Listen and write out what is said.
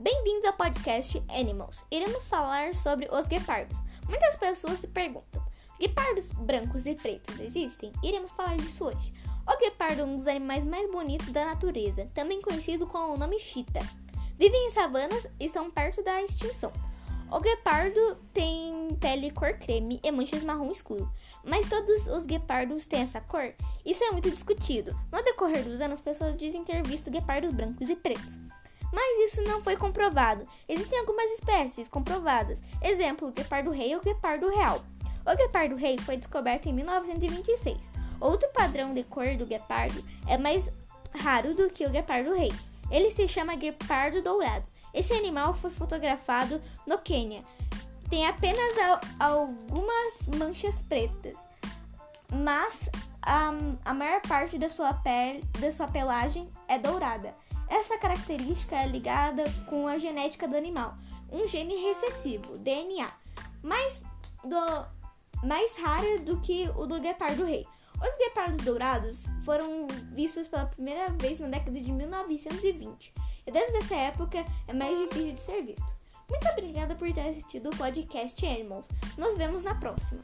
bem-vindos ao podcast Animals. Iremos falar sobre os guepardos. Muitas pessoas se perguntam: guepardos brancos e pretos existem? Iremos falar disso hoje. O guepardo é um dos animais mais bonitos da natureza, também conhecido com o nome chita. Vivem em savanas e estão perto da extinção. O guepardo tem pele cor creme e manchas marrom escuro. Mas todos os guepardos têm essa cor? Isso é muito discutido. No decorrer dos anos, pessoas dizem ter visto guepardos brancos e pretos mas isso não foi comprovado. Existem algumas espécies comprovadas. Exemplo, o guepardo rei ou guepardo real. O guepardo rei foi descoberto em 1926. Outro padrão de cor do guepardo é mais raro do que o guepardo rei. Ele se chama guepardo dourado. Esse animal foi fotografado no Quênia. Tem apenas algumas manchas pretas, mas a, a maior parte da sua pele, da sua pelagem é dourada. Essa característica é ligada com a genética do animal, um gene recessivo, DNA, mais, do, mais rara do que o do guepardo rei. Os guepardos dourados foram vistos pela primeira vez na década de 1920 e desde essa época é mais difícil de ser visto. Muito obrigada por ter assistido o podcast Animals. Nos vemos na próxima.